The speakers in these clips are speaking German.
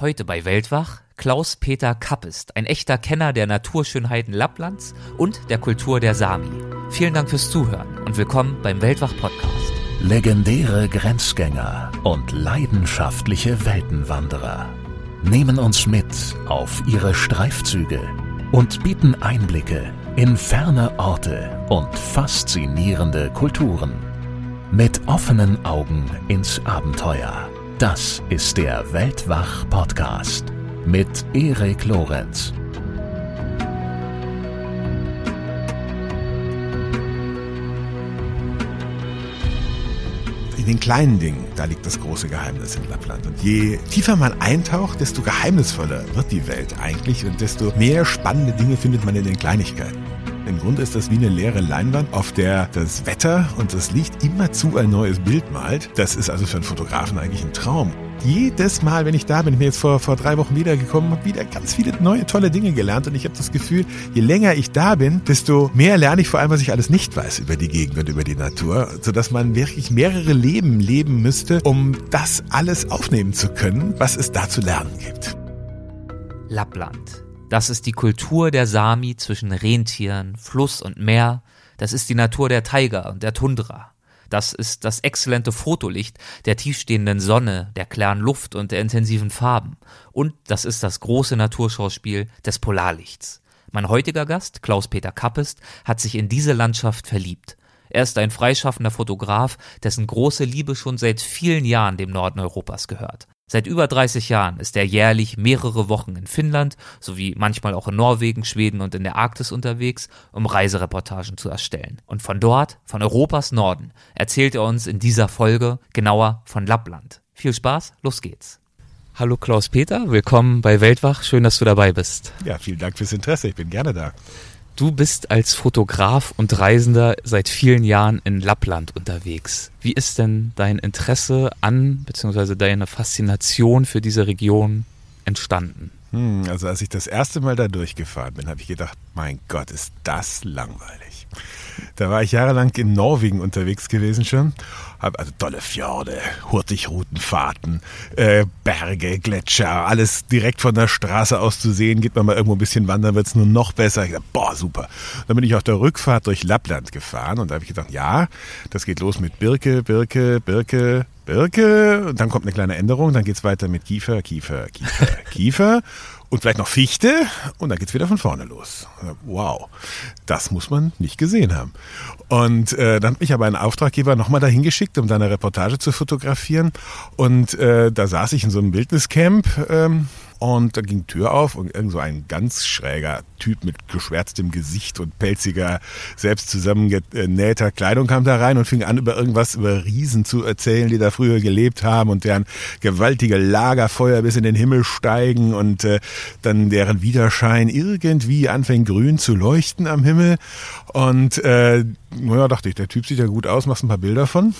Heute bei Weltwach Klaus-Peter Kappest, ein echter Kenner der Naturschönheiten Lapplands und der Kultur der Sami. Vielen Dank fürs Zuhören und willkommen beim Weltwach-Podcast. Legendäre Grenzgänger und leidenschaftliche Weltenwanderer nehmen uns mit auf ihre Streifzüge und bieten Einblicke in ferne Orte und faszinierende Kulturen. Mit offenen Augen ins Abenteuer das ist der Weltwach-Podcast mit Erik Lorenz. In den kleinen Dingen, da liegt das große Geheimnis in Lappland. Und je tiefer man eintaucht, desto geheimnisvoller wird die Welt eigentlich und desto mehr spannende Dinge findet man in den Kleinigkeiten. Im Grunde ist das wie eine leere Leinwand, auf der das Wetter und das Licht immerzu ein neues Bild malt. Das ist also für einen Fotografen eigentlich ein Traum. Jedes Mal, wenn ich da bin, ich bin jetzt vor, vor drei Wochen wiedergekommen, habe wieder ganz viele neue, tolle Dinge gelernt und ich habe das Gefühl, je länger ich da bin, desto mehr lerne ich vor allem, was ich alles nicht weiß über die Gegend und über die Natur, sodass man wirklich mehrere Leben leben müsste, um das alles aufnehmen zu können, was es da zu lernen gibt. Lappland das ist die Kultur der Sami zwischen Rentieren, Fluss und Meer. Das ist die Natur der Taiga und der Tundra. Das ist das exzellente Fotolicht der tiefstehenden Sonne, der klaren Luft und der intensiven Farben. Und das ist das große Naturschauspiel des Polarlichts. Mein heutiger Gast, Klaus-Peter Kappest, hat sich in diese Landschaft verliebt. Er ist ein freischaffender Fotograf, dessen große Liebe schon seit vielen Jahren dem Norden Europas gehört. Seit über 30 Jahren ist er jährlich mehrere Wochen in Finnland sowie manchmal auch in Norwegen, Schweden und in der Arktis unterwegs, um Reisereportagen zu erstellen. Und von dort, von Europas Norden, erzählt er uns in dieser Folge genauer von Lappland. Viel Spaß, los geht's. Hallo Klaus Peter, willkommen bei Weltwach, schön, dass du dabei bist. Ja, vielen Dank fürs Interesse, ich bin gerne da. Du bist als Fotograf und Reisender seit vielen Jahren in Lappland unterwegs. Wie ist denn dein Interesse an bzw. deine Faszination für diese Region entstanden? Hm, also als ich das erste Mal da durchgefahren bin, habe ich gedacht, mein Gott, ist das langweilig. Da war ich jahrelang in Norwegen unterwegs gewesen schon. Also tolle Fjorde, Hurtigroutenfahrten, äh, Berge, Gletscher, alles direkt von der Straße aus zu sehen. Geht man mal irgendwo ein bisschen wandern, wird's nur noch besser. Ich dachte, boah, super. Dann bin ich auf der Rückfahrt durch Lappland gefahren und da habe ich gedacht, ja, das geht los mit Birke, Birke, Birke, Birke. Und dann kommt eine kleine Änderung, dann geht's weiter mit Kiefer, Kiefer, Kiefer, Kiefer und vielleicht noch Fichte und dann geht's wieder von vorne los. Wow, das muss man nicht gesehen haben. Und äh, dann habe ich aber einen Auftraggeber nochmal dahin geschickt, um da eine Reportage zu fotografieren. Und äh, da saß ich in so einem Bildniscamp ähm, und da ging Tür auf und irgend so ein ganz schräger Typ mit geschwärztem Gesicht und pelziger, selbst zusammengenähter Kleidung kam da rein und fing an, über irgendwas, über Riesen zu erzählen, die da früher gelebt haben und deren gewaltige Lagerfeuer bis in den Himmel steigen und äh, dann deren Widerschein irgendwie anfängt grün zu leuchten am Himmel. Und äh, naja, dachte ich, der Typ sieht ja gut aus, machst ein paar Bilder von.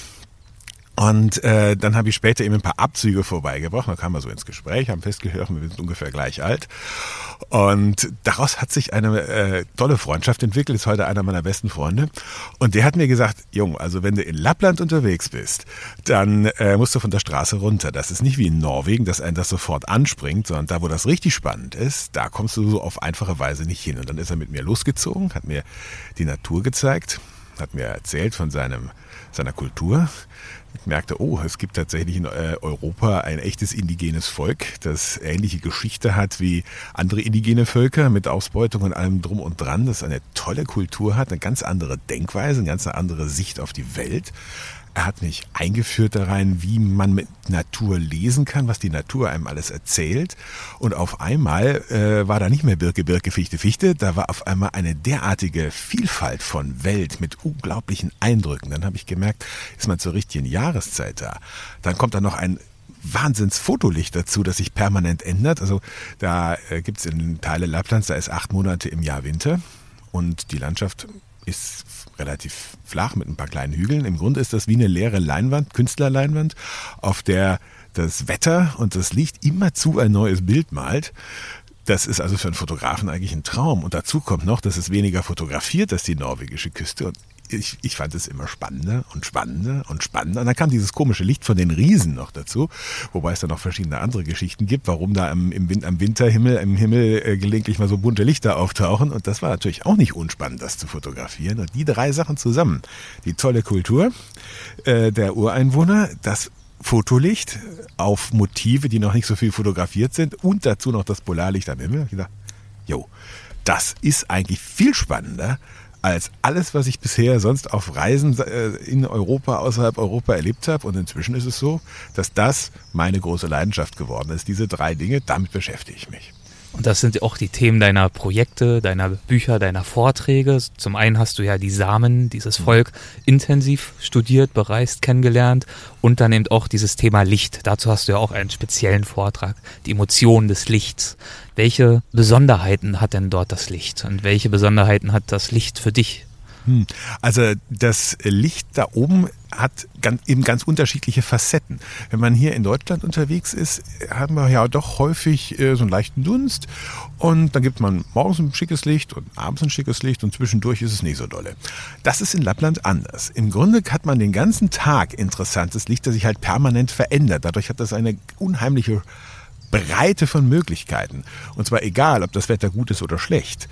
Und äh, dann habe ich später eben ein paar Abzüge vorbeigebracht. Dann kamen wir so ins Gespräch, haben festgehört, wir sind ungefähr gleich alt. Und daraus hat sich eine äh, tolle Freundschaft entwickelt, ist heute einer meiner besten Freunde. Und der hat mir gesagt, Jung, also wenn du in Lappland unterwegs bist, dann äh, musst du von der Straße runter. Das ist nicht wie in Norwegen, dass einen das sofort anspringt, sondern da, wo das richtig spannend ist, da kommst du so auf einfache Weise nicht hin. Und dann ist er mit mir losgezogen, hat mir die Natur gezeigt, hat mir erzählt von seinem, seiner Kultur, ich merkte, oh, es gibt tatsächlich in äh, Europa ein echtes indigenes Volk, das ähnliche Geschichte hat wie andere indigene Völker mit Ausbeutung und allem drum und dran, das eine tolle Kultur hat, eine ganz andere Denkweise, eine ganz andere Sicht auf die Welt. Er hat mich eingeführt da rein, wie man mit Natur lesen kann, was die Natur einem alles erzählt. Und auf einmal äh, war da nicht mehr Birke, Birke, Fichte, Fichte. Da war auf einmal eine derartige Vielfalt von Welt mit unglaublichen Eindrücken. Dann habe ich gemerkt, ist man zur richtigen Jahreszeit da. Dann kommt da noch ein Wahnsinns-Fotolicht dazu, das sich permanent ändert. Also da äh, gibt's in Teile Lapplands, da ist acht Monate im Jahr Winter und die Landschaft ist relativ flach mit ein paar kleinen Hügeln. Im Grunde ist das wie eine leere Leinwand, Künstlerleinwand, auf der das Wetter und das Licht immerzu ein neues Bild malt. Das ist also für einen Fotografen eigentlich ein Traum. Und dazu kommt noch, dass es weniger fotografiert als die norwegische Küste. Und ich, ich fand es immer spannender und spannender und spannender. Und dann kam dieses komische Licht von den Riesen noch dazu, wobei es da noch verschiedene andere Geschichten gibt, warum da im, im, am Winterhimmel, im Himmel äh, gelegentlich mal so bunte Lichter auftauchen. Und das war natürlich auch nicht unspannend, das zu fotografieren. Und die drei Sachen zusammen, die tolle Kultur äh, der Ureinwohner, das Fotolicht auf Motive, die noch nicht so viel fotografiert sind und dazu noch das Polarlicht am Himmel. Ich dachte, jo, das ist eigentlich viel spannender als alles, was ich bisher sonst auf Reisen äh, in Europa, außerhalb Europa erlebt habe. Und inzwischen ist es so, dass das meine große Leidenschaft geworden ist. Diese drei Dinge, damit beschäftige ich mich. Und das sind auch die Themen deiner Projekte, deiner Bücher, deiner Vorträge. Zum einen hast du ja die Samen, dieses mhm. Volk intensiv studiert, bereist, kennengelernt und dann eben auch dieses Thema Licht. Dazu hast du ja auch einen speziellen Vortrag, die Emotionen des Lichts. Welche Besonderheiten hat denn dort das Licht und welche Besonderheiten hat das Licht für dich? Hm. Also das Licht da oben hat ganz, eben ganz unterschiedliche Facetten. Wenn man hier in Deutschland unterwegs ist, haben wir ja doch häufig äh, so einen leichten Dunst und dann gibt man morgens ein schickes Licht und abends ein schickes Licht und zwischendurch ist es nicht so dolle. Das ist in Lappland anders. Im Grunde hat man den ganzen Tag interessantes Licht, das sich halt permanent verändert. Dadurch hat das eine unheimliche Breite von Möglichkeiten. Und zwar egal, ob das Wetter gut ist oder schlecht.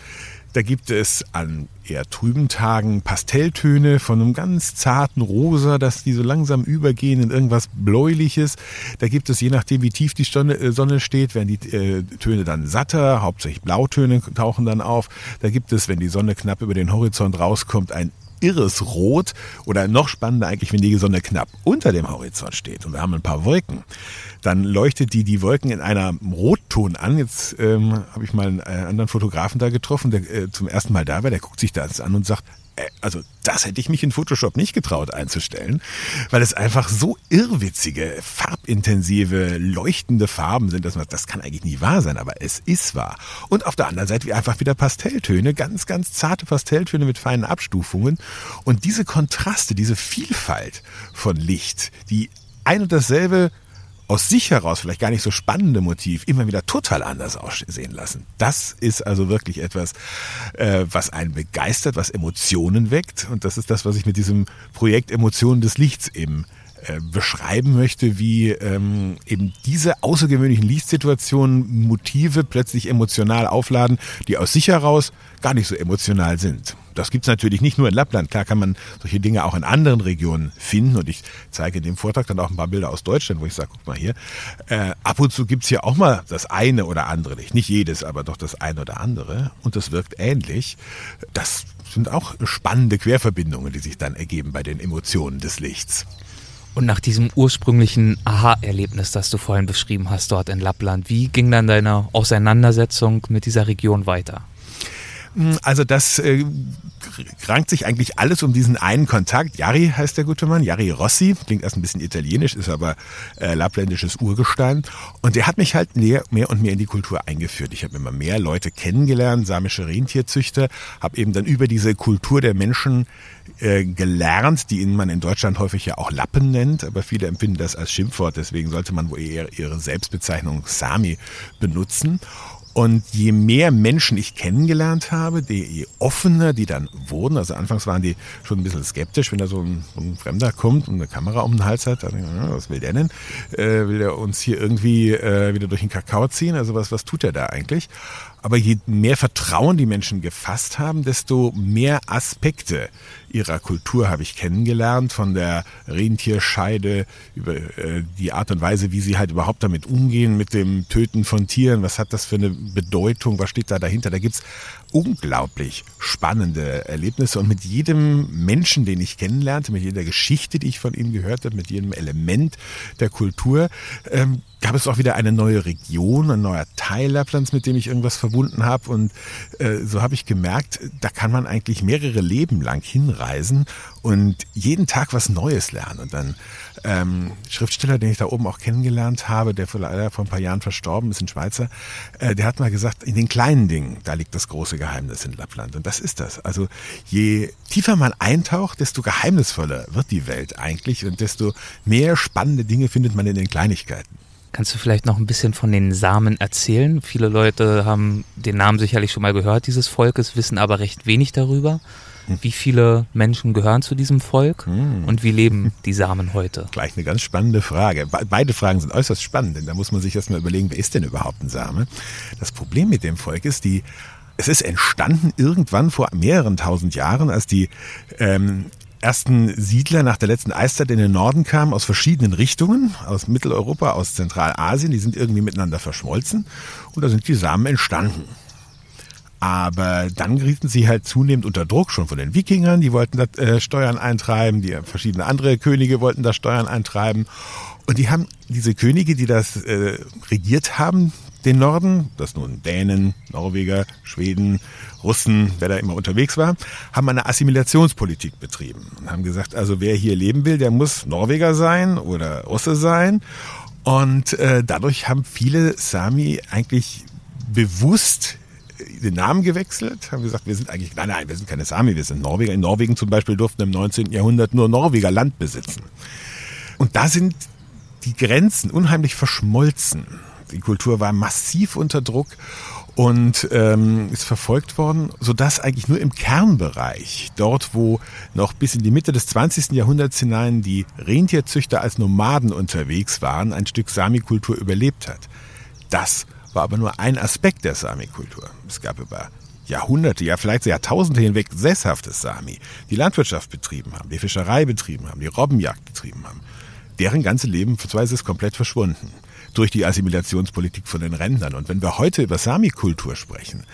Da gibt es an eher trüben Tagen Pastelltöne von einem ganz zarten Rosa, dass die so langsam übergehen in irgendwas Bläuliches. Da gibt es, je nachdem wie tief die äh, Sonne steht, werden die äh, Töne dann satter, hauptsächlich Blautöne tauchen dann auf. Da gibt es, wenn die Sonne knapp über den Horizont rauskommt, ein irres Rot oder noch spannender eigentlich, wenn die Sonne knapp unter dem Horizont steht und wir haben ein paar Wolken, dann leuchtet die die Wolken in einer Rotton an. Jetzt ähm, habe ich mal einen äh, anderen Fotografen da getroffen, der äh, zum ersten Mal da war, der guckt sich das an und sagt, also das hätte ich mich in Photoshop nicht getraut einzustellen, weil es einfach so irrwitzige, farbintensive, leuchtende Farben sind, dass man das kann eigentlich nie wahr sein, aber es ist wahr. Und auf der anderen Seite wie einfach wieder Pastelltöne, ganz, ganz zarte Pastelltöne mit feinen Abstufungen und diese Kontraste, diese Vielfalt von Licht, die ein und dasselbe aus sich heraus vielleicht gar nicht so spannende Motiv immer wieder total anders aussehen lassen. Das ist also wirklich etwas, äh, was einen begeistert, was Emotionen weckt. Und das ist das, was ich mit diesem Projekt Emotionen des Lichts eben äh, beschreiben möchte, wie ähm, eben diese außergewöhnlichen Lichtsituationen Motive plötzlich emotional aufladen, die aus sich heraus gar nicht so emotional sind. Das gibt's natürlich nicht nur in Lappland. Klar kann man solche Dinge auch in anderen Regionen finden. Und ich zeige in dem Vortrag dann auch ein paar Bilder aus Deutschland, wo ich sage, guck mal hier, äh, ab und zu gibt's hier auch mal das eine oder andere Licht. Nicht jedes, aber doch das eine oder andere. Und das wirkt ähnlich. Das sind auch spannende Querverbindungen, die sich dann ergeben bei den Emotionen des Lichts. Und nach diesem ursprünglichen Aha-Erlebnis, das du vorhin beschrieben hast dort in Lappland, wie ging dann deine Auseinandersetzung mit dieser Region weiter? Also das äh, rankt sich eigentlich alles um diesen einen Kontakt. Jari heißt der gute Mann, Jari Rossi, klingt erst ein bisschen italienisch, ist aber äh, lappländisches Urgestein. Und der hat mich halt mehr, mehr und mehr in die Kultur eingeführt. Ich habe immer mehr Leute kennengelernt, samische Rentierzüchter, habe eben dann über diese Kultur der Menschen äh, gelernt, die man in Deutschland häufig ja auch Lappen nennt, aber viele empfinden das als Schimpfwort, deswegen sollte man wohl eher ihre Selbstbezeichnung Sami benutzen. Und je mehr Menschen ich kennengelernt habe, je offener die dann wurden, also anfangs waren die schon ein bisschen skeptisch, wenn da so ein, so ein Fremder kommt und eine Kamera um den Hals hat, dann, was will der denn? Äh, will der uns hier irgendwie äh, wieder durch den Kakao ziehen? Also was, was tut er da eigentlich? Aber je mehr Vertrauen die Menschen gefasst haben, desto mehr Aspekte ihrer Kultur habe ich kennengelernt, von der Rentierscheide über äh, die Art und Weise, wie sie halt überhaupt damit umgehen, mit dem Töten von Tieren. Was hat das für eine Bedeutung? Was steht da dahinter? Da gibt's unglaublich spannende Erlebnisse und mit jedem Menschen, den ich kennenlernte, mit jeder Geschichte, die ich von ihm gehört habe, mit jedem Element der Kultur, ähm, gab es auch wieder eine neue Region, ein neuer Teil Lapplands, mit dem ich irgendwas verbunden habe. Und äh, so habe ich gemerkt, da kann man eigentlich mehrere Leben lang hinreisen und jeden Tag was Neues lernen. Und dann ähm, Schriftsteller, den ich da oben auch kennengelernt habe, der leider vor ein paar Jahren verstorben ist, ein Schweizer, äh, der hat mal gesagt, in den kleinen Dingen, da liegt das große Geheimnis in Lappland. Und das ist das. Also je tiefer man eintaucht, desto geheimnisvoller wird die Welt eigentlich und desto mehr spannende Dinge findet man in den Kleinigkeiten. Kannst du vielleicht noch ein bisschen von den Samen erzählen? Viele Leute haben den Namen sicherlich schon mal gehört, dieses Volkes, wissen aber recht wenig darüber. Wie viele Menschen gehören zu diesem Volk und wie leben die Samen heute? Gleich eine ganz spannende Frage. Beide Fragen sind äußerst spannend, denn da muss man sich erstmal überlegen, wer ist denn überhaupt ein Same? Das Problem mit dem Volk ist, die es ist entstanden irgendwann vor mehreren tausend Jahren, als die ähm, ersten Siedler nach der letzten Eiszeit in den Norden kamen, aus verschiedenen Richtungen, aus Mitteleuropa, aus Zentralasien, die sind irgendwie miteinander verschmolzen und da sind die Samen entstanden. Aber dann gerieten sie halt zunehmend unter Druck, schon von den Wikingern, die wollten da äh, Steuern eintreiben, die verschiedene andere Könige wollten da Steuern eintreiben. Und die haben diese Könige, die das äh, regiert haben, den Norden, das nun Dänen, Norweger, Schweden, Russen, wer da immer unterwegs war, haben eine Assimilationspolitik betrieben und haben gesagt, also wer hier leben will, der muss Norweger sein oder Russe sein. Und äh, dadurch haben viele Sami eigentlich bewusst den Namen gewechselt, haben gesagt, wir sind eigentlich, nein, nein, wir sind keine Sami, wir sind Norweger. In Norwegen zum Beispiel durften im 19. Jahrhundert nur Norweger Land besitzen. Und da sind die Grenzen unheimlich verschmolzen. Die Kultur war massiv unter Druck und ähm, ist verfolgt worden, sodass eigentlich nur im Kernbereich, dort wo noch bis in die Mitte des 20. Jahrhunderts hinein die Rentierzüchter als Nomaden unterwegs waren, ein Stück Sami-Kultur überlebt hat. Das war aber nur ein Aspekt der Sami-Kultur. Es gab über Jahrhunderte, ja vielleicht Jahrtausende hinweg sesshaftes Sami, die Landwirtschaft betrieben haben, die Fischerei betrieben haben, die Robbenjagd betrieben haben. Deren ganze Lebensweise ist komplett verschwunden durch die Assimilationspolitik von den Rändern. Und wenn wir heute über Sami-Kultur sprechen,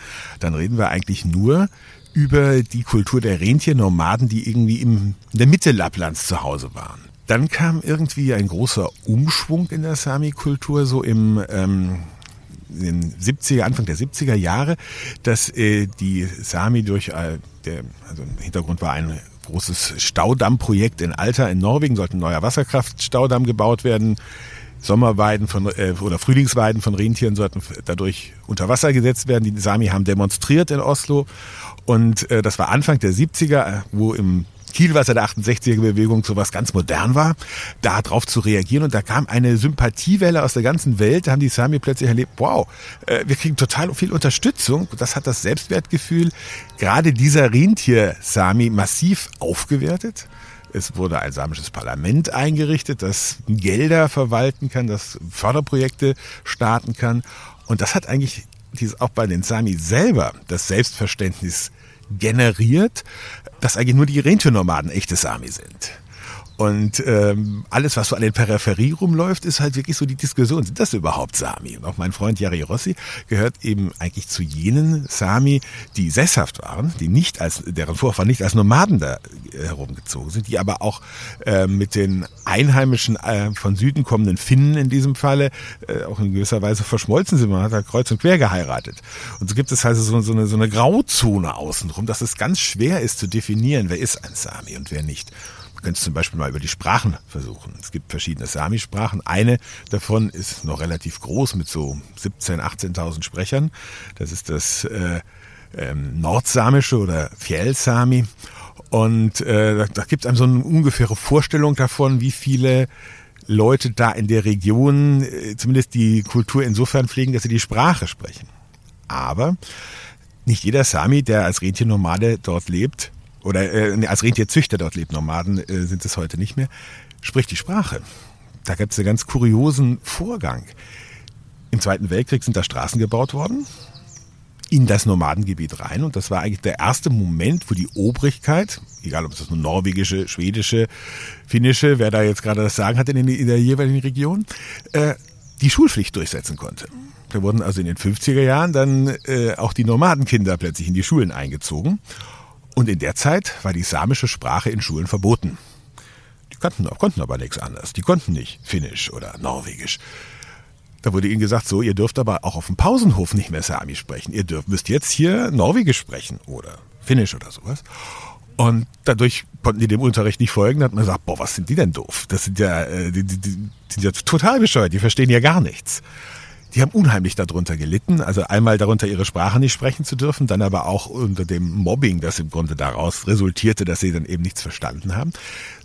dann reden wir eigentlich nur über die Kultur der Rentiernomaden, die irgendwie in der Mitte Lapplands zu Hause waren. Dann kam irgendwie ein großer Umschwung in der Sami-Kultur, so im ähm, den 70er, Anfang der 70er Jahre, dass äh, die Sami durch, äh, der, also im Hintergrund war ein großes Staudammprojekt in Alta in Norwegen, sollte ein neuer Wasserkraftstaudamm gebaut werden. Sommerweiden von äh, oder Frühlingsweiden von Rentieren sollten dadurch unter Wasser gesetzt werden. Die Sami haben demonstriert in Oslo und äh, das war Anfang der 70er, wo im Kielwasser der 68er Bewegung sowas ganz modern war, da drauf zu reagieren. Und da kam eine Sympathiewelle aus der ganzen Welt. Da haben die Sami plötzlich erlebt, wow, äh, wir kriegen total viel Unterstützung. Das hat das Selbstwertgefühl gerade dieser Rentier-Sami massiv aufgewertet. Es wurde ein samisches Parlament eingerichtet, das Gelder verwalten kann, das Förderprojekte starten kann. Und das hat eigentlich auch bei den Sami selber das Selbstverständnis generiert, dass eigentlich nur die Rentiernomaden echte Sami sind. Und ähm, alles, was so an den Peripherie rumläuft, ist halt wirklich so die Diskussion, sind das überhaupt Sami? Und auch mein Freund Jari Rossi gehört eben eigentlich zu jenen Sami, die sesshaft waren, die nicht als, deren Vorfahren nicht als Nomaden da äh, herumgezogen sind, die aber auch äh, mit den einheimischen äh, von Süden kommenden Finnen in diesem Falle äh, auch in gewisser Weise verschmolzen sind. Man hat da kreuz und quer geheiratet. Und so gibt es also so, so, eine, so eine Grauzone außenrum, dass es ganz schwer ist zu definieren, wer ist ein Sami und wer nicht. Man könnte zum Beispiel mal über die Sprachen versuchen. Es gibt verschiedene Sami-Sprachen. Eine davon ist noch relativ groß mit so 17.000, 18.000 Sprechern. Das ist das äh, ähm, Nordsamische oder Fjell-Sami. Und äh, da, da gibt es einem so eine ungefähre Vorstellung davon, wie viele Leute da in der Region äh, zumindest die Kultur insofern pflegen, dass sie die Sprache sprechen. Aber nicht jeder Sami, der als Rentiernomade dort lebt, oder äh, als Rentierzüchter dort lebt, Nomaden äh, sind es heute nicht mehr, spricht die Sprache. Da gibt es einen ganz kuriosen Vorgang. Im Zweiten Weltkrieg sind da Straßen gebaut worden in das Nomadengebiet rein und das war eigentlich der erste Moment, wo die Obrigkeit, egal ob es das nur norwegische, schwedische, finnische, wer da jetzt gerade das Sagen hat in, in der jeweiligen Region, äh, die Schulpflicht durchsetzen konnte. Da wurden also in den 50er Jahren dann äh, auch die Nomadenkinder plötzlich in die Schulen eingezogen und in der Zeit war die samische Sprache in Schulen verboten. Die konnten, konnten aber nichts anderes. Die konnten nicht Finnisch oder Norwegisch. Da wurde ihnen gesagt, so, ihr dürft aber auch auf dem Pausenhof nicht mehr Sami sprechen. Ihr dürft, müsst jetzt hier Norwegisch sprechen oder Finnisch oder sowas. Und dadurch konnten die dem Unterricht nicht folgen. Da hat man gesagt, boah, was sind die denn doof? Das sind ja, äh, die, die, die sind ja total bescheuert. Die verstehen ja gar nichts die haben unheimlich darunter gelitten. Also einmal darunter ihre Sprache nicht sprechen zu dürfen, dann aber auch unter dem Mobbing, das im Grunde daraus resultierte, dass sie dann eben nichts verstanden haben,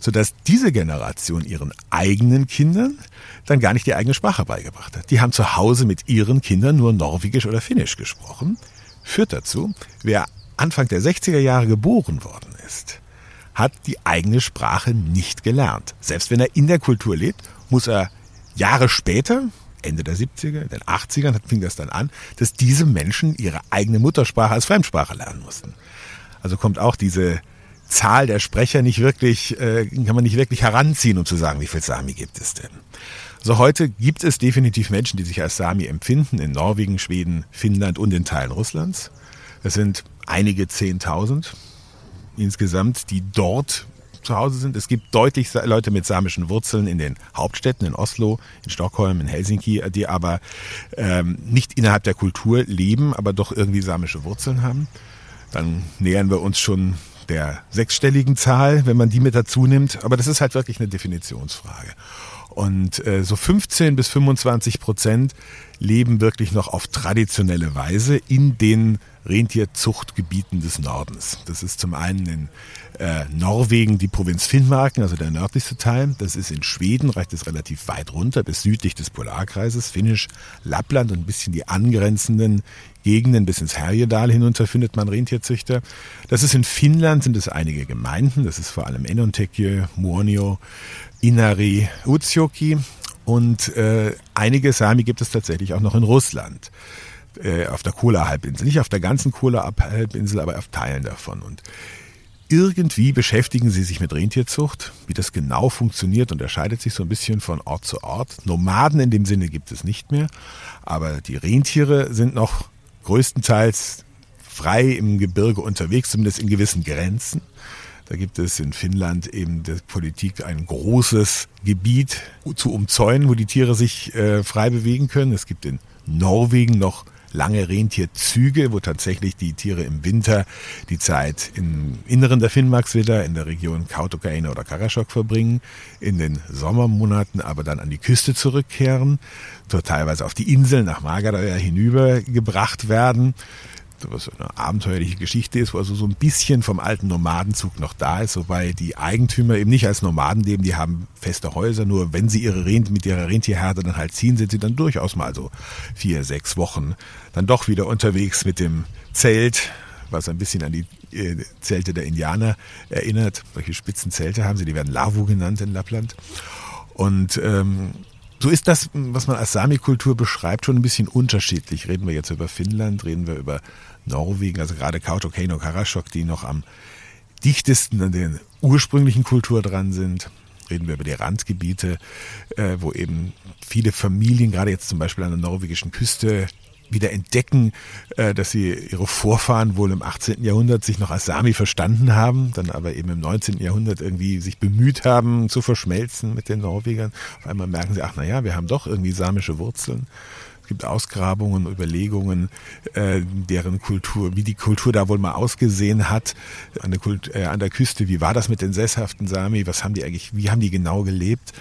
sodass diese Generation ihren eigenen Kindern dann gar nicht die eigene Sprache beigebracht hat. Die haben zu Hause mit ihren Kindern nur Norwegisch oder Finnisch gesprochen. Führt dazu, wer Anfang der 60er Jahre geboren worden ist, hat die eigene Sprache nicht gelernt. Selbst wenn er in der Kultur lebt, muss er Jahre später, Ende der 70er, den 80ern fing das dann an, dass diese Menschen ihre eigene Muttersprache als Fremdsprache lernen mussten. Also kommt auch diese Zahl der Sprecher nicht wirklich, äh, kann man nicht wirklich heranziehen, um zu sagen, wie viel Sami gibt es denn. Also heute gibt es definitiv Menschen, die sich als Sami empfinden, in Norwegen, Schweden, Finnland und in Teilen Russlands. Es sind einige Zehntausend insgesamt, die dort zu Hause sind. Es gibt deutlich Leute mit samischen Wurzeln in den Hauptstädten, in Oslo, in Stockholm, in Helsinki, die aber ähm, nicht innerhalb der Kultur leben, aber doch irgendwie samische Wurzeln haben. Dann nähern wir uns schon der sechsstelligen Zahl, wenn man die mit dazu nimmt. Aber das ist halt wirklich eine Definitionsfrage. Und äh, so 15 bis 25 Prozent leben wirklich noch auf traditionelle Weise in den Rentierzuchtgebieten des Nordens. Das ist zum einen in äh, Norwegen die Provinz Finnmarken, also der nördlichste Teil. Das ist in Schweden, reicht es relativ weit runter bis südlich des Polarkreises. Finnisch, Lappland und ein bisschen die angrenzenden Gegenden bis ins Härjedal hinunter findet man Rentierzüchter. Das ist in Finnland, sind es einige Gemeinden. Das ist vor allem Enontekje, Muonio, Inari, Utsjoki. Und äh, einige Sami gibt es tatsächlich auch noch in Russland äh, auf der Kola-Halbinsel. Nicht auf der ganzen Kola-Halbinsel, aber auf Teilen davon. Und irgendwie beschäftigen sie sich mit Rentierzucht. Wie das genau funktioniert, unterscheidet sich so ein bisschen von Ort zu Ort. Nomaden in dem Sinne gibt es nicht mehr, aber die Rentiere sind noch größtenteils frei im Gebirge unterwegs, zumindest in gewissen Grenzen. Da gibt es in Finnland eben der Politik ein großes Gebiet zu umzäunen, wo die Tiere sich äh, frei bewegen können. Es gibt in Norwegen noch lange Rentierzüge, wo tatsächlich die Tiere im Winter die Zeit im Inneren der Finnmarkswälder in der Region Kautokeino oder Karasjok verbringen, in den Sommermonaten aber dann an die Küste zurückkehren, dort teilweise auf die Inseln nach Magadaya hinübergebracht werden was eine abenteuerliche Geschichte ist, wo also so ein bisschen vom alten Nomadenzug noch da ist, wobei die Eigentümer eben nicht als Nomaden leben, die haben feste Häuser, nur wenn sie ihre Rent mit ihrer Rentierherde dann halt ziehen, sind sie dann durchaus mal so vier, sechs Wochen dann doch wieder unterwegs mit dem Zelt, was ein bisschen an die äh, Zelte der Indianer erinnert. Solche spitzen Zelte haben sie, die werden Lavu genannt in Lappland. Und ähm, so ist das, was man als Sami-Kultur beschreibt, schon ein bisschen unterschiedlich. Reden wir jetzt über Finnland, reden wir über Norwegen, also gerade Kautokeino, Karasjok, die noch am dichtesten an der ursprünglichen Kultur dran sind. Reden wir über die Randgebiete, äh, wo eben viele Familien, gerade jetzt zum Beispiel an der norwegischen Küste, wieder entdecken, äh, dass sie ihre Vorfahren wohl im 18. Jahrhundert sich noch als Sami verstanden haben, dann aber eben im 19. Jahrhundert irgendwie sich bemüht haben zu verschmelzen mit den Norwegern. Auf einmal merken sie, ach naja, wir haben doch irgendwie samische Wurzeln. Es gibt Ausgrabungen, Überlegungen, äh, deren Kultur, wie die Kultur da wohl mal ausgesehen hat an der, Kult, äh, an der Küste. Wie war das mit den sesshaften Sami? Was haben die eigentlich, wie haben die genau gelebt?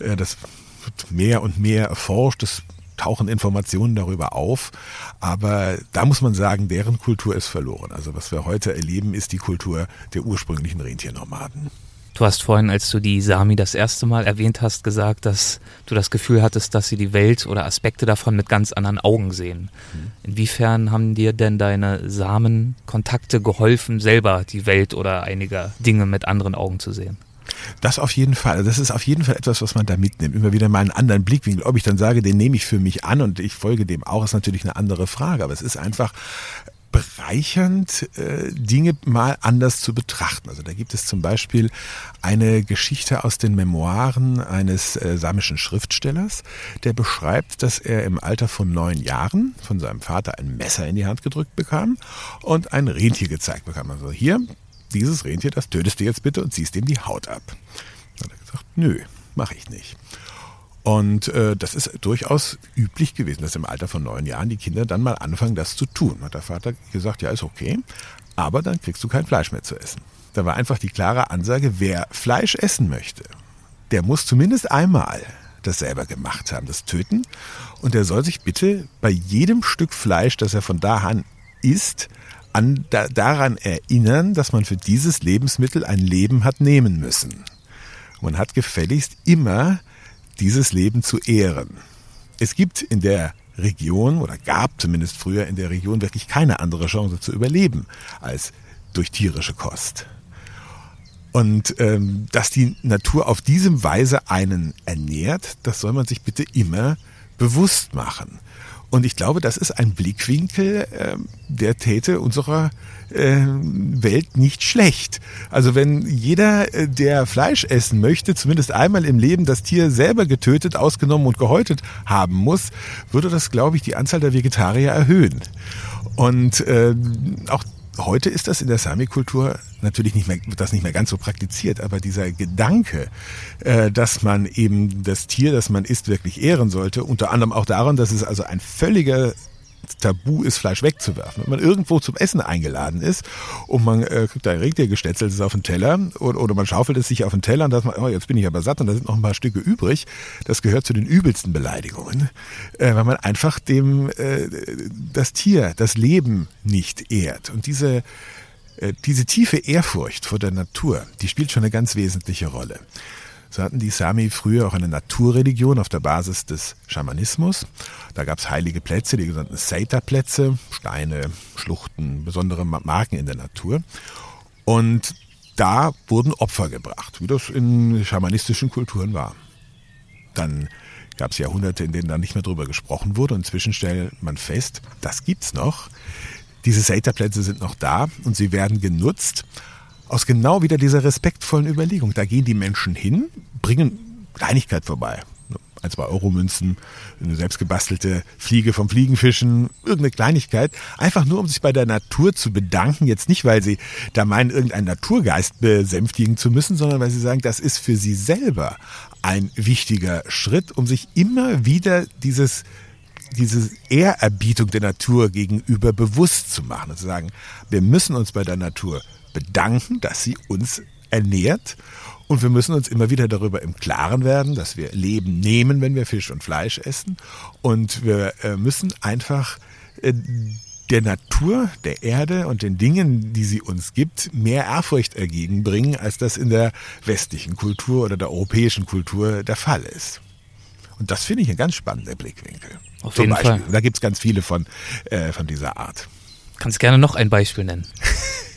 Äh, das wird mehr und mehr erforscht. Das tauchen Informationen darüber auf. Aber da muss man sagen, deren Kultur ist verloren. Also was wir heute erleben, ist die Kultur der ursprünglichen Rentiernomaden. Du hast vorhin, als du die Sami das erste Mal erwähnt hast, gesagt, dass du das Gefühl hattest, dass sie die Welt oder Aspekte davon mit ganz anderen Augen sehen. Mhm. Inwiefern haben dir denn deine Samenkontakte geholfen, selber die Welt oder einige Dinge mit anderen Augen zu sehen? Das auf jeden Fall. Das ist auf jeden Fall etwas, was man da mitnimmt. Immer wieder mal einen anderen Blickwinkel. Ob ich dann sage, den nehme ich für mich an und ich folge dem auch, ist natürlich eine andere Frage. Aber es ist einfach bereichernd, äh, Dinge mal anders zu betrachten. Also da gibt es zum Beispiel eine Geschichte aus den Memoiren eines äh, samischen Schriftstellers, der beschreibt, dass er im Alter von neun Jahren von seinem Vater ein Messer in die Hand gedrückt bekam und ein Rentier gezeigt bekam. Also hier, dieses Rentier, das tötest du jetzt bitte und ziehst ihm die Haut ab. Dann hat er gesagt, nö, mache ich nicht. Und äh, das ist durchaus üblich gewesen, dass im Alter von neun Jahren die Kinder dann mal anfangen, das zu tun. Hat der Vater gesagt, ja, ist okay, aber dann kriegst du kein Fleisch mehr zu essen. Da war einfach die klare Ansage, wer Fleisch essen möchte, der muss zumindest einmal das selber gemacht haben, das Töten. Und der soll sich bitte bei jedem Stück Fleisch, das er von da an isst, an, da, daran erinnern, dass man für dieses Lebensmittel ein Leben hat nehmen müssen. Man hat gefälligst immer dieses Leben zu ehren. Es gibt in der Region oder gab zumindest früher in der Region wirklich keine andere Chance zu überleben als durch tierische Kost. Und ähm, dass die Natur auf diese Weise einen ernährt, das soll man sich bitte immer bewusst machen. Und ich glaube, das ist ein Blickwinkel, äh, der täte unserer äh, Welt nicht schlecht. Also wenn jeder, äh, der Fleisch essen möchte, zumindest einmal im Leben das Tier selber getötet, ausgenommen und gehäutet haben muss, würde das, glaube ich, die Anzahl der Vegetarier erhöhen. Und äh, auch Heute ist das in der Sami-Kultur natürlich nicht mehr, wird das nicht mehr ganz so praktiziert, aber dieser Gedanke, äh, dass man eben das Tier, das man isst, wirklich ehren sollte, unter anderem auch daran, dass es also ein völliger Tabu ist, Fleisch wegzuwerfen. Wenn man irgendwo zum Essen eingeladen ist und man äh, kriegt da ein Rentier geschnetzelt auf den Teller oder, oder man schaufelt es sich auf den Teller und sagt man, oh, jetzt bin ich aber satt und da sind noch ein paar Stücke übrig. Das gehört zu den übelsten Beleidigungen, äh, weil man einfach dem äh, das Tier, das Leben nicht ehrt. Und diese äh, diese tiefe Ehrfurcht vor der Natur, die spielt schon eine ganz wesentliche Rolle. So hatten die Sami früher auch eine Naturreligion auf der Basis des Schamanismus. Da gab es heilige Plätze, die genannten Seita-Plätze, Steine, Schluchten, besondere Marken in der Natur. Und da wurden Opfer gebracht, wie das in schamanistischen Kulturen war. Dann gab es Jahrhunderte, in denen da nicht mehr drüber gesprochen wurde. Und inzwischen stellt man fest, das gibt's noch. Diese Seita-Plätze sind noch da und sie werden genutzt aus genau wieder dieser respektvollen Überlegung. Da gehen die Menschen hin, bringen Kleinigkeit vorbei. Ein, zwei Euro-Münzen, eine selbstgebastelte Fliege vom Fliegenfischen, irgendeine Kleinigkeit. Einfach nur, um sich bei der Natur zu bedanken. Jetzt nicht, weil sie da meinen, irgendeinen Naturgeist besänftigen zu müssen, sondern weil sie sagen, das ist für sie selber ein wichtiger Schritt, um sich immer wieder dieses diese Ehrerbietung der Natur gegenüber bewusst zu machen und zu sagen, wir müssen uns bei der Natur bedanken, dass sie uns ernährt. Und wir müssen uns immer wieder darüber im Klaren werden, dass wir Leben nehmen, wenn wir Fisch und Fleisch essen. Und wir äh, müssen einfach äh, der Natur, der Erde und den Dingen, die sie uns gibt, mehr Ehrfurcht entgegenbringen, als das in der westlichen Kultur oder der europäischen Kultur der Fall ist. Und das finde ich ein ganz spannender Blickwinkel. Auf Zum jeden Beispiel. Fall. Da gibt es ganz viele von, äh, von dieser Art. Kannst gerne noch ein Beispiel nennen.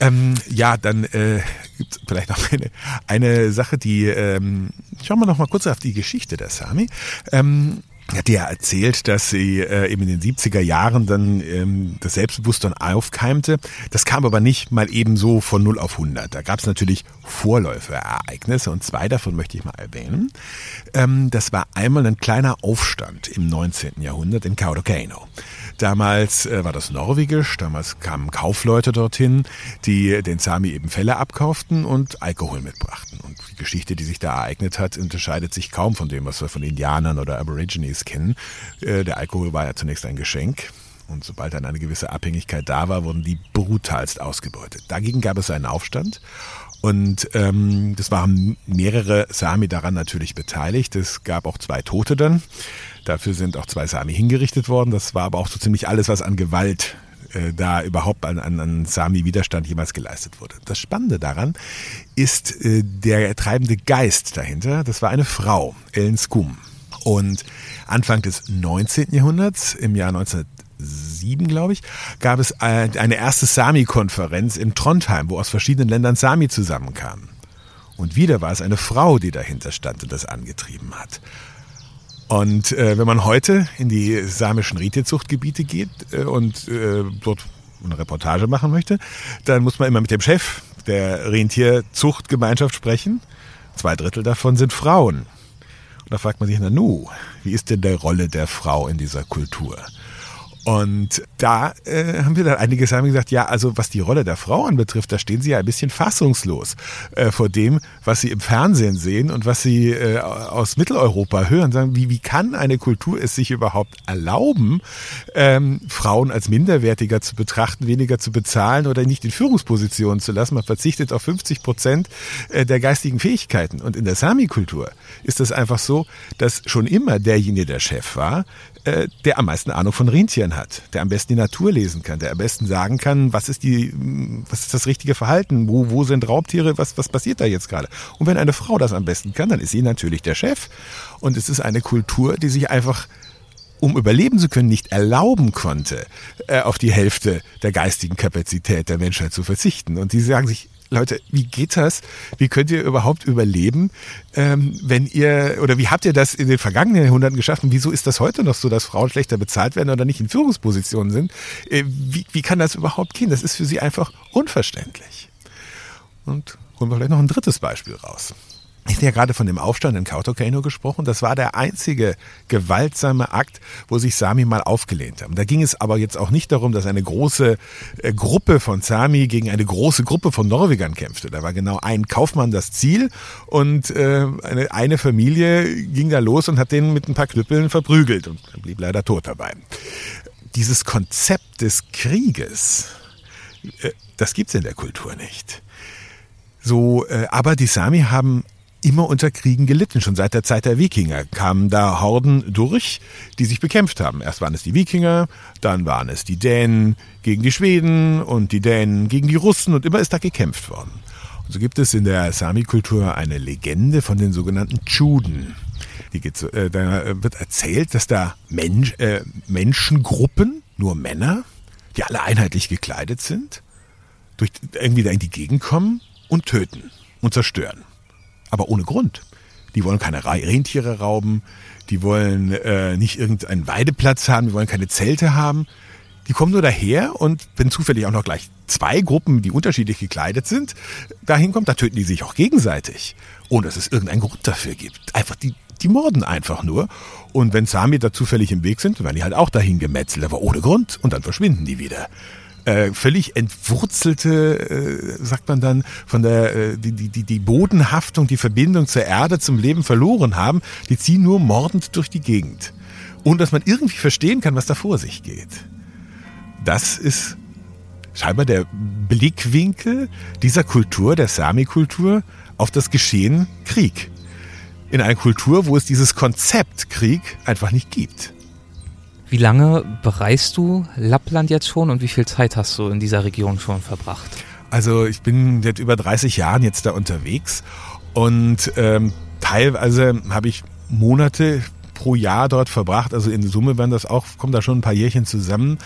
Ähm, ja, dann äh, gibt es vielleicht noch eine, eine Sache, die ähm, schauen wir noch mal kurz auf die Geschichte der Sami. Ähm, hat ja erzählt, dass sie äh, eben in den 70er Jahren dann ähm, das Selbstbewusstsein aufkeimte. Das kam aber nicht mal eben so von 0 auf 100. Da gab es natürlich Vorläuferereignisse und zwei davon möchte ich mal erwähnen. Ähm, das war einmal ein kleiner Aufstand im 19. Jahrhundert in Kautokeino. Damals äh, war das norwegisch, damals kamen Kaufleute dorthin, die den Sami eben Felle abkauften und Alkohol mitbrachten. Und die Geschichte, die sich da ereignet hat, unterscheidet sich kaum von dem, was wir von Indianern oder Aborigines kennen. Äh, der Alkohol war ja zunächst ein Geschenk. Und sobald dann eine gewisse Abhängigkeit da war, wurden die brutalst ausgebeutet. Dagegen gab es einen Aufstand. Und ähm, das waren mehrere Sami daran natürlich beteiligt. Es gab auch zwei Tote dann. Dafür sind auch zwei Sami hingerichtet worden. Das war aber auch so ziemlich alles, was an Gewalt äh, da überhaupt an, an, an Sami-Widerstand jemals geleistet wurde. Das Spannende daran ist äh, der treibende Geist dahinter. Das war eine Frau, Ellen Skum. Und Anfang des 19. Jahrhunderts, im Jahr 1907, glaube ich, gab es eine erste Sami-Konferenz in Trondheim, wo aus verschiedenen Ländern Sami zusammenkamen. Und wieder war es eine Frau, die dahinter stand und das angetrieben hat. Und äh, wenn man heute in die samischen Rentierzuchtgebiete geht äh, und äh, dort eine Reportage machen möchte, dann muss man immer mit dem Chef der Rentierzuchtgemeinschaft sprechen. Zwei Drittel davon sind Frauen. Da fragt man sich, na nu, wie ist denn die Rolle der Frau in dieser Kultur? Und da äh, haben wir dann einige haben gesagt, ja, also was die Rolle der Frau anbetrifft, da stehen sie ja ein bisschen fassungslos äh, vor dem, was sie im Fernsehen sehen und was sie äh, aus Mitteleuropa hören. Sagen, wie, wie kann eine Kultur es sich überhaupt erlauben, ähm, Frauen als minderwertiger zu betrachten, weniger zu bezahlen oder nicht in Führungspositionen zu lassen? Man verzichtet auf 50 Prozent äh, der geistigen Fähigkeiten. Und in der Sami-Kultur ist das einfach so, dass schon immer derjenige der Chef war, äh, der am meisten Ahnung von Rentieren hat, der am besten die Natur lesen kann, der am besten sagen kann, was ist die, was ist das richtige Verhalten, wo, wo sind Raubtiere, was, was passiert da jetzt gerade? Und wenn eine Frau das am besten kann, dann ist sie natürlich der Chef. Und es ist eine Kultur, die sich einfach um überleben zu können, nicht erlauben konnte, äh, auf die Hälfte der geistigen Kapazität der Menschheit zu verzichten. Und die sagen sich, Leute, wie geht das? Wie könnt ihr überhaupt überleben, ähm, wenn ihr, oder wie habt ihr das in den vergangenen Jahrhunderten geschafft? Und wieso ist das heute noch so, dass Frauen schlechter bezahlt werden oder nicht in Führungspositionen sind? Äh, wie, wie kann das überhaupt gehen? Das ist für sie einfach unverständlich. Und holen wir vielleicht noch ein drittes Beispiel raus. Ich habe ja gerade von dem Aufstand in Kautokeino gesprochen. Das war der einzige gewaltsame Akt, wo sich Sami mal aufgelehnt haben. Da ging es aber jetzt auch nicht darum, dass eine große äh, Gruppe von Sami gegen eine große Gruppe von Norwegern kämpfte. Da war genau ein Kaufmann das Ziel und äh, eine, Familie ging da los und hat den mit ein paar Knüppeln verprügelt und blieb leider tot dabei. Dieses Konzept des Krieges, äh, das gibt's in der Kultur nicht. So, aber die Sami haben immer unter Kriegen gelitten. Schon seit der Zeit der Wikinger kamen da Horden durch, die sich bekämpft haben. Erst waren es die Wikinger, dann waren es die Dänen gegen die Schweden und die Dänen gegen die Russen und immer ist da gekämpft worden. Und so gibt es in der Sami-Kultur eine Legende von den sogenannten Chuden. So, äh, da wird erzählt, dass da Mensch, äh, Menschengruppen, nur Männer, die alle einheitlich gekleidet sind, durch, irgendwie da in die Gegend kommen und töten und zerstören aber ohne Grund. Die wollen keine Rentiere rauben, die wollen äh, nicht irgendeinen Weideplatz haben, die wollen keine Zelte haben. Die kommen nur daher und wenn zufällig auch noch gleich zwei Gruppen, die unterschiedlich gekleidet sind, dahin kommt, da töten die sich auch gegenseitig, ohne dass es irgendeinen Grund dafür gibt. Einfach die, die morden einfach nur. Und wenn Sami da zufällig im Weg sind, werden die halt auch dahin gemetzelt, aber ohne Grund und dann verschwinden die wieder äh, völlig entwurzelte, äh, sagt man dann, von der äh, die, die, die Bodenhaftung, die Verbindung zur Erde, zum Leben verloren haben, die ziehen nur mordend durch die Gegend. Ohne dass man irgendwie verstehen kann, was da vor sich geht. Das ist scheinbar der Blickwinkel dieser Kultur, der Sami-Kultur, auf das Geschehen Krieg. In einer Kultur, wo es dieses Konzept Krieg einfach nicht gibt. Wie lange bereist du Lappland jetzt schon und wie viel Zeit hast du in dieser Region schon verbracht? Also ich bin seit über 30 Jahren jetzt da unterwegs und ähm, teilweise habe ich Monate pro Jahr dort verbracht. Also in Summe waren das auch, kommen da schon ein paar Jährchen zusammen.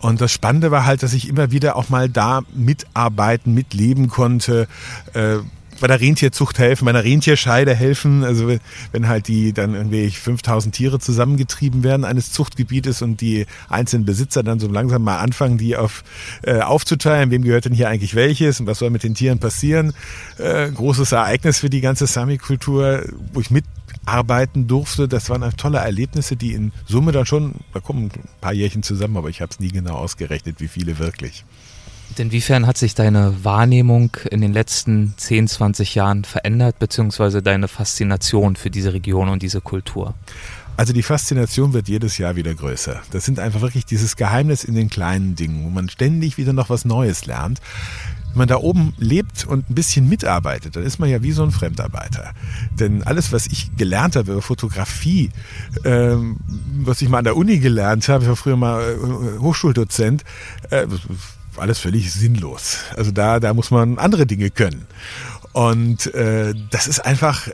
Und das Spannende war halt, dass ich immer wieder auch mal da mitarbeiten, mitleben konnte. Äh, bei der Rentierzucht helfen, bei einer Rentierscheide helfen. Also wenn halt die dann irgendwie 5000 Tiere zusammengetrieben werden eines Zuchtgebietes und die einzelnen Besitzer dann so langsam mal anfangen, die auf, äh, aufzuteilen, wem gehört denn hier eigentlich welches und was soll mit den Tieren passieren. Äh, großes Ereignis für die ganze Sami-Kultur, wo ich mitarbeiten durfte. Das waren tolle Erlebnisse, die in Summe dann schon, da kommen ein paar Jährchen zusammen, aber ich habe es nie genau ausgerechnet, wie viele wirklich. Inwiefern hat sich deine Wahrnehmung in den letzten 10, 20 Jahren verändert, beziehungsweise deine Faszination für diese Region und diese Kultur? Also die Faszination wird jedes Jahr wieder größer. Das sind einfach wirklich dieses Geheimnis in den kleinen Dingen, wo man ständig wieder noch was Neues lernt. Wenn man da oben lebt und ein bisschen mitarbeitet, dann ist man ja wie so ein Fremdarbeiter. Denn alles, was ich gelernt habe über Fotografie, ähm, was ich mal an der Uni gelernt habe, ich war früher mal äh, Hochschuldozent, äh, alles völlig sinnlos. Also da, da muss man andere Dinge können. Und äh, das ist einfach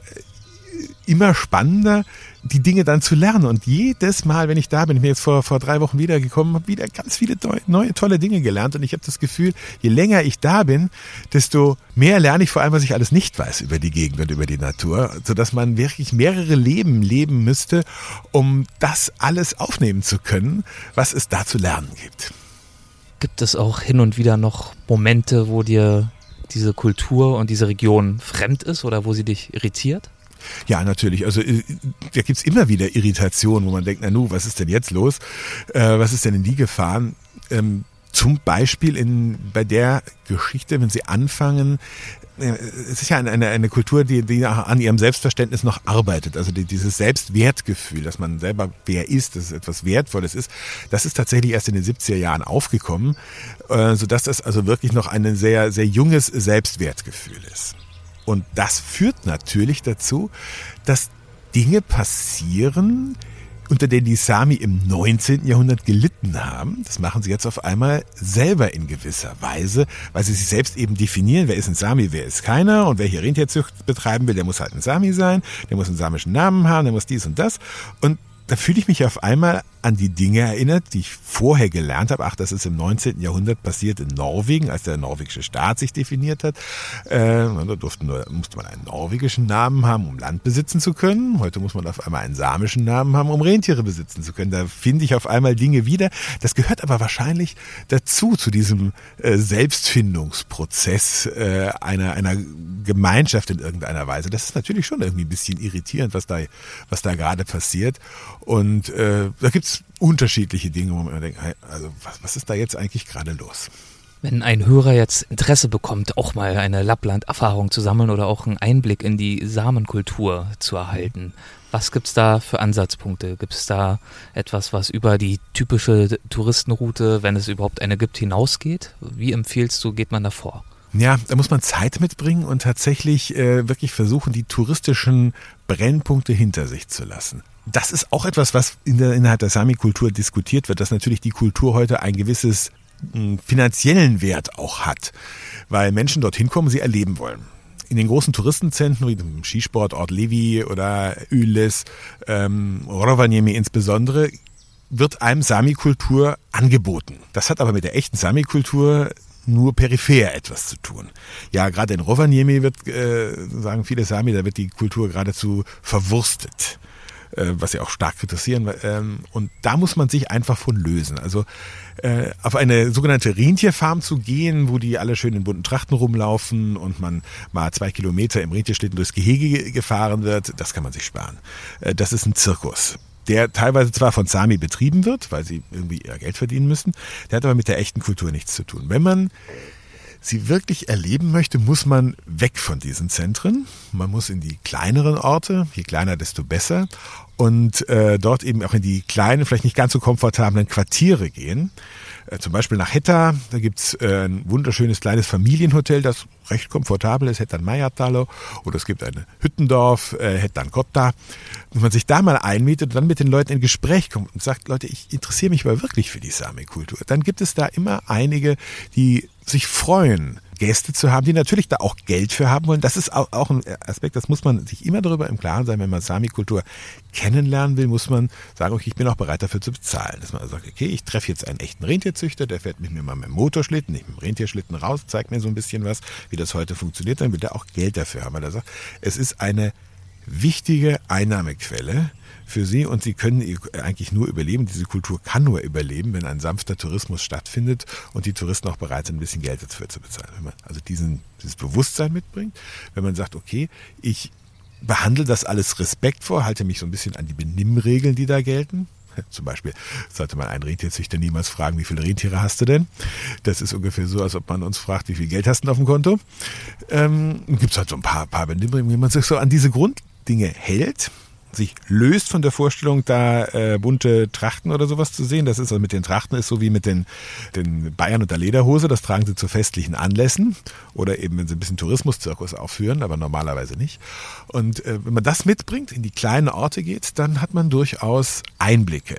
immer spannender, die Dinge dann zu lernen. Und jedes Mal, wenn ich da bin, ich bin jetzt vor, vor drei Wochen wiedergekommen, habe wieder ganz viele neue, tolle Dinge gelernt. Und ich habe das Gefühl, je länger ich da bin, desto mehr lerne ich vor allem, was ich alles nicht weiß über die Gegend und über die Natur, sodass man wirklich mehrere Leben leben müsste, um das alles aufnehmen zu können, was es da zu lernen gibt. Gibt es auch hin und wieder noch Momente, wo dir diese Kultur und diese Region fremd ist oder wo sie dich irritiert? Ja, natürlich. Also äh, da gibt's immer wieder Irritationen, wo man denkt, na nu, was ist denn jetzt los? Äh, was ist denn in die gefahren? Ähm, zum Beispiel in, bei der Geschichte, wenn sie anfangen, es ist ja eine, eine, eine Kultur, die, die an ihrem Selbstverständnis noch arbeitet. Also die, dieses Selbstwertgefühl, dass man selber wer ist, dass es etwas Wertvolles ist, das ist tatsächlich erst in den 70er Jahren aufgekommen, äh, sodass das also wirklich noch ein sehr, sehr junges Selbstwertgefühl ist. Und das führt natürlich dazu, dass Dinge passieren, unter denen die Sami im 19. Jahrhundert gelitten haben. Das machen sie jetzt auf einmal selber in gewisser Weise, weil sie sich selbst eben definieren, wer ist ein Sami, wer ist keiner und wer hier Rentierzucht betreiben will, der muss halt ein Sami sein, der muss einen samischen Namen haben, der muss dies und das. Und da fühle ich mich auf einmal an die Dinge erinnert, die ich vorher gelernt habe. Ach, das ist im 19. Jahrhundert passiert in Norwegen, als der norwegische Staat sich definiert hat. Äh, da durften nur, musste man einen norwegischen Namen haben, um Land besitzen zu können. Heute muss man auf einmal einen samischen Namen haben, um Rentiere besitzen zu können. Da finde ich auf einmal Dinge wieder. Das gehört aber wahrscheinlich dazu, zu diesem äh, Selbstfindungsprozess äh, einer, einer Gemeinschaft in irgendeiner Weise. Das ist natürlich schon irgendwie ein bisschen irritierend, was da, was da gerade passiert. Und äh, da gibt's unterschiedliche Dinge, wo man denkt, also was, was ist da jetzt eigentlich gerade los? Wenn ein Hörer jetzt Interesse bekommt, auch mal eine Lappland-Erfahrung zu sammeln oder auch einen Einblick in die Samenkultur zu erhalten, was gibt's da für Ansatzpunkte? Gibt es da etwas, was über die typische Touristenroute, wenn es überhaupt eine gibt, hinausgeht? Wie empfiehlst du, geht man da vor? Ja, da muss man Zeit mitbringen und tatsächlich äh, wirklich versuchen, die touristischen Brennpunkte hinter sich zu lassen das ist auch etwas, was in der, innerhalb der Sami-Kultur diskutiert wird, dass natürlich die Kultur heute ein gewisses hm, finanziellen Wert auch hat, weil Menschen dorthin kommen, sie erleben wollen. In den großen Touristenzentren wie dem Skisportort Levi oder Ylis, ähm, Rovaniemi insbesondere, wird einem Sami-Kultur angeboten. Das hat aber mit der echten Sami-Kultur nur peripher etwas zu tun. Ja, gerade in Rovaniemi wird, äh, sagen viele Sami, da wird die Kultur geradezu verwurstet. Äh, was sie auch stark kritisieren. Ähm, und da muss man sich einfach von lösen. Also äh, auf eine sogenannte Rentierfarm zu gehen, wo die alle schön in bunten Trachten rumlaufen und man mal zwei Kilometer im Rentierschlitten durchs Gehege gefahren wird, das kann man sich sparen. Äh, das ist ein Zirkus der teilweise zwar von Sami betrieben wird, weil sie irgendwie ihr Geld verdienen müssen, der hat aber mit der echten Kultur nichts zu tun. Wenn man sie wirklich erleben möchte, muss man weg von diesen Zentren. Man muss in die kleineren Orte, je kleiner, desto besser. Und äh, dort eben auch in die kleinen, vielleicht nicht ganz so komfortablen Quartiere gehen. Äh, zum Beispiel nach Hetta, da gibt's äh, ein wunderschönes kleines Familienhotel, das recht komfortabel ist, Hettan Mayatalo. Oder es gibt ein Hüttendorf, äh, Hettan Kotta. Wenn man sich da mal einmietet und dann mit den Leuten in Gespräch kommt und sagt, Leute, ich interessiere mich mal wirklich für die Sami-Kultur, dann gibt es da immer einige, die sich freuen, Gäste zu haben, die natürlich da auch Geld für haben wollen. Das ist auch, ein Aspekt, das muss man sich immer darüber im Klaren sein, wenn man Sami-Kultur kennenlernen will, muss man sagen, okay, ich bin auch bereit dafür zu bezahlen. Dass man sagt, okay, ich treffe jetzt einen echten Rentierzüchter, der fährt mit mir mal mit dem Motorschlitten, nicht mit dem Rentierschlitten raus, zeigt mir so ein bisschen was, wie das heute funktioniert, dann will er auch Geld dafür haben, weil er sagt, es ist eine wichtige Einnahmequelle für sie und sie können eigentlich nur überleben. Diese Kultur kann nur überleben, wenn ein sanfter Tourismus stattfindet und die Touristen auch bereit sind, ein bisschen Geld dafür zu bezahlen. Wenn man also diesen, dieses Bewusstsein mitbringt, wenn man sagt, okay, ich behandle das alles respektvoll, halte mich so ein bisschen an die Benimmregeln, die da gelten. Zum Beispiel sollte man einen Rentierzüchter niemals fragen, wie viele Rentiere hast du denn? Das ist ungefähr so, als ob man uns fragt, wie viel Geld hast du auf dem Konto? Ähm, Gibt es halt so ein paar, paar Benimmregeln, wie man sich so an diese Grunddinge hält sich löst von der Vorstellung, da äh, bunte Trachten oder sowas zu sehen. Das ist also mit den Trachten ist so wie mit den, den Bayern und der Lederhose. Das tragen sie zu festlichen Anlässen oder eben, wenn sie ein bisschen Tourismuszirkus aufführen, aber normalerweise nicht. Und äh, wenn man das mitbringt, in die kleinen Orte geht, dann hat man durchaus Einblicke.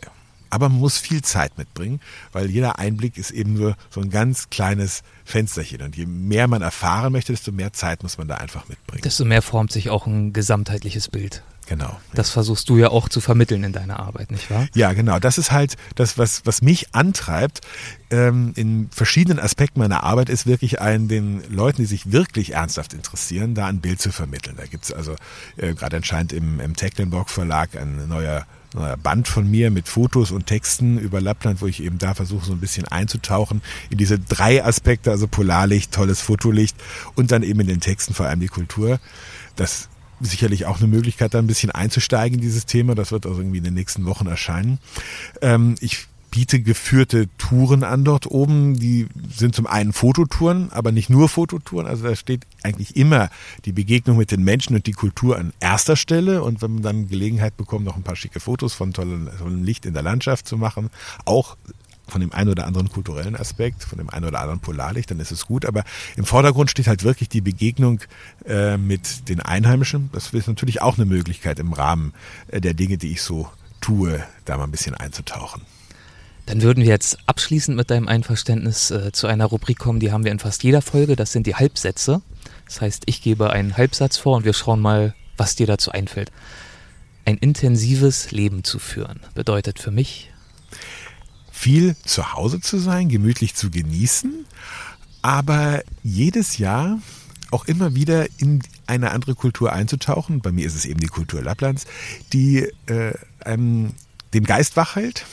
Aber man muss viel Zeit mitbringen, weil jeder Einblick ist eben nur so ein ganz kleines Fensterchen. Und je mehr man erfahren möchte, desto mehr Zeit muss man da einfach mitbringen. Desto mehr formt sich auch ein gesamtheitliches Bild. Genau. Das versuchst du ja auch zu vermitteln in deiner Arbeit, nicht wahr? Ja, genau. Das ist halt das, was, was mich antreibt ähm, in verschiedenen Aspekten meiner Arbeit, ist wirklich ein, den Leuten, die sich wirklich ernsthaft interessieren, da ein Bild zu vermitteln. Da gibt's also äh, gerade anscheinend im, im Tecklenburg Verlag ein neuer neuer Band von mir mit Fotos und Texten über Lappland, wo ich eben da versuche, so ein bisschen einzutauchen in diese drei Aspekte, also Polarlicht, tolles Fotolicht und dann eben in den Texten vor allem die Kultur. Das sicherlich auch eine Möglichkeit, da ein bisschen einzusteigen in dieses Thema. Das wird also irgendwie in den nächsten Wochen erscheinen. Ähm, ich biete geführte Touren an dort oben. Die sind zum einen Fototouren, aber nicht nur Fototouren. Also da steht eigentlich immer die Begegnung mit den Menschen und die Kultur an erster Stelle. Und wenn man dann Gelegenheit bekommt, noch ein paar schicke Fotos von tollem, tollem Licht in der Landschaft zu machen, auch von dem einen oder anderen kulturellen Aspekt, von dem einen oder anderen Polarlicht, dann ist es gut. Aber im Vordergrund steht halt wirklich die Begegnung äh, mit den Einheimischen. Das ist natürlich auch eine Möglichkeit im Rahmen äh, der Dinge, die ich so tue, da mal ein bisschen einzutauchen. Dann würden wir jetzt abschließend mit deinem Einverständnis äh, zu einer Rubrik kommen, die haben wir in fast jeder Folge. Das sind die Halbsätze. Das heißt, ich gebe einen Halbsatz vor und wir schauen mal, was dir dazu einfällt. Ein intensives Leben zu führen bedeutet für mich viel zu Hause zu sein, gemütlich zu genießen, aber jedes Jahr auch immer wieder in eine andere Kultur einzutauchen. Bei mir ist es eben die Kultur Lapplands, die äh, einem den Geist wach hält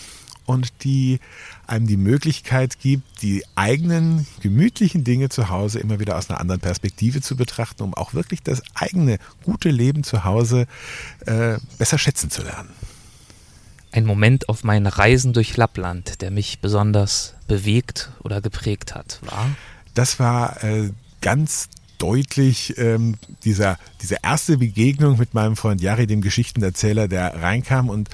und die einem die Möglichkeit gibt, die eigenen gemütlichen Dinge zu Hause immer wieder aus einer anderen Perspektive zu betrachten, um auch wirklich das eigene gute Leben zu Hause äh, besser schätzen zu lernen. Ein Moment auf meinen Reisen durch Lappland, der mich besonders bewegt oder geprägt hat, war? Das war äh, ganz deutlich ähm, dieser, diese erste Begegnung mit meinem Freund Jari, dem Geschichtenerzähler, der reinkam und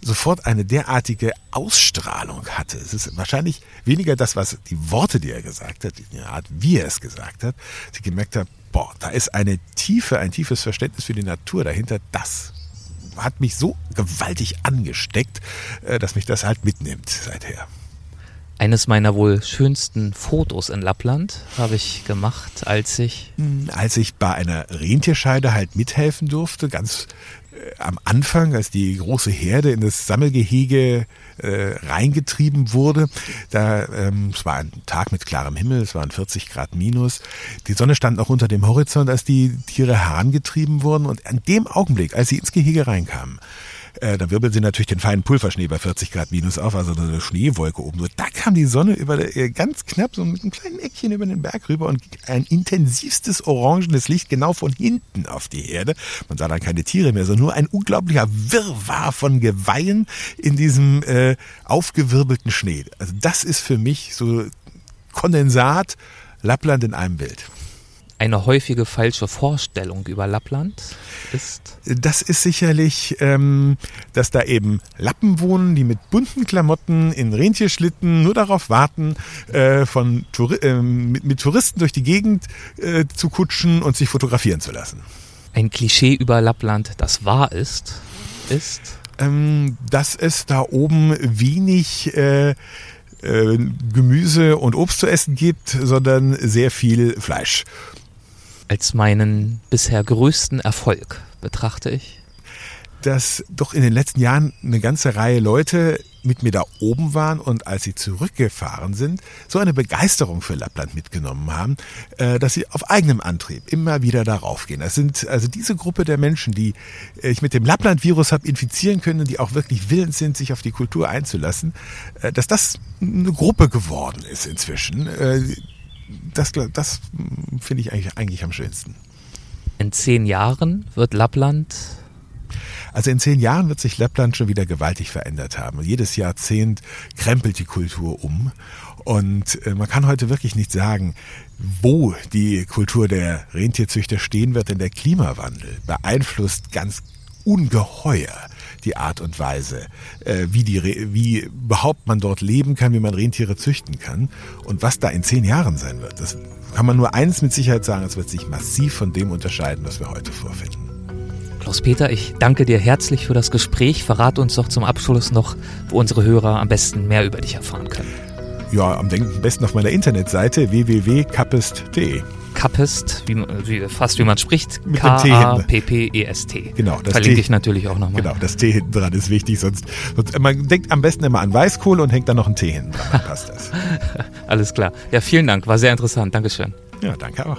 sofort eine derartige Ausstrahlung hatte. Es ist wahrscheinlich weniger das, was die Worte, die er gesagt hat, die Art, wie er es gesagt hat, sie gemerkt hat, boah, da ist eine Tiefe, ein tiefes Verständnis für die Natur dahinter. Das hat mich so gewaltig angesteckt, äh, dass mich das halt mitnimmt seither. Eines meiner wohl schönsten Fotos in Lappland habe ich gemacht, als ich. Hm, als ich bei einer Rentierscheide halt mithelfen durfte, ganz am Anfang, als die große Herde in das Sammelgehege äh, reingetrieben wurde. Da, ähm, es war ein Tag mit klarem Himmel, es waren 40 Grad minus. Die Sonne stand noch unter dem Horizont, als die Tiere herangetrieben wurden. Und an dem Augenblick, als sie ins Gehege reinkamen, äh, da wirbeln sie natürlich den feinen Pulverschnee bei 40 Grad minus auf, also eine Schneewolke oben. So, da kam die Sonne über äh, ganz knapp so mit einem kleinen Eckchen über den Berg rüber und ein intensivstes orangenes Licht genau von hinten auf die Erde. Man sah dann keine Tiere mehr, sondern nur ein unglaublicher Wirrwarr von Geweihen in diesem äh, aufgewirbelten Schnee. Also das ist für mich so Kondensat Lappland in einem Bild. Eine häufige falsche Vorstellung über Lappland ist? Das ist sicherlich, ähm, dass da eben Lappen wohnen, die mit bunten Klamotten in Rentierschlitten nur darauf warten, äh, von Touri äh, mit, mit, Touristen durch die Gegend äh, zu kutschen und sich fotografieren zu lassen. Ein Klischee über Lappland, das wahr ist, ist? Ähm, dass es da oben wenig äh, äh, Gemüse und Obst zu essen gibt, sondern sehr viel Fleisch als meinen bisher größten Erfolg betrachte ich? Dass doch in den letzten Jahren eine ganze Reihe Leute mit mir da oben waren und als sie zurückgefahren sind, so eine Begeisterung für Lappland mitgenommen haben, äh, dass sie auf eigenem Antrieb immer wieder darauf gehen. Das sind also diese Gruppe der Menschen, die äh, ich mit dem Lappland-Virus habe infizieren können, die auch wirklich willens sind, sich auf die Kultur einzulassen, äh, dass das eine Gruppe geworden ist inzwischen, das, das finde ich eigentlich, eigentlich am schönsten. In zehn Jahren wird Lappland also in zehn Jahren wird sich Lappland schon wieder gewaltig verändert haben. Jedes Jahrzehnt krempelt die Kultur um. Und äh, man kann heute wirklich nicht sagen, wo die Kultur der Rentierzüchter stehen wird, denn der Klimawandel beeinflusst ganz ungeheuer die Art und Weise, äh, wie, die, wie überhaupt man dort leben kann, wie man Rentiere züchten kann und was da in zehn Jahren sein wird. Das kann man nur eins mit Sicherheit sagen, es wird sich massiv von dem unterscheiden, was wir heute vorfinden. Klaus-Peter, ich danke dir herzlich für das Gespräch. Verrat uns doch zum Abschluss noch, wo unsere Hörer am besten mehr über dich erfahren können. Ja, am besten auf meiner Internetseite www.kappest.de. Kappest, wie, wie, fast wie man spricht, K-A-P-P-E-S-T. Genau. Das Verlinke T, ich natürlich auch nochmal. Genau, das T hinten dran ist wichtig, sonst, sonst, man denkt am besten immer an Weißkohle und hängt dann noch ein T hinten dran, dann passt das. Alles klar. Ja, vielen Dank, war sehr interessant. Dankeschön. Ja, danke auch.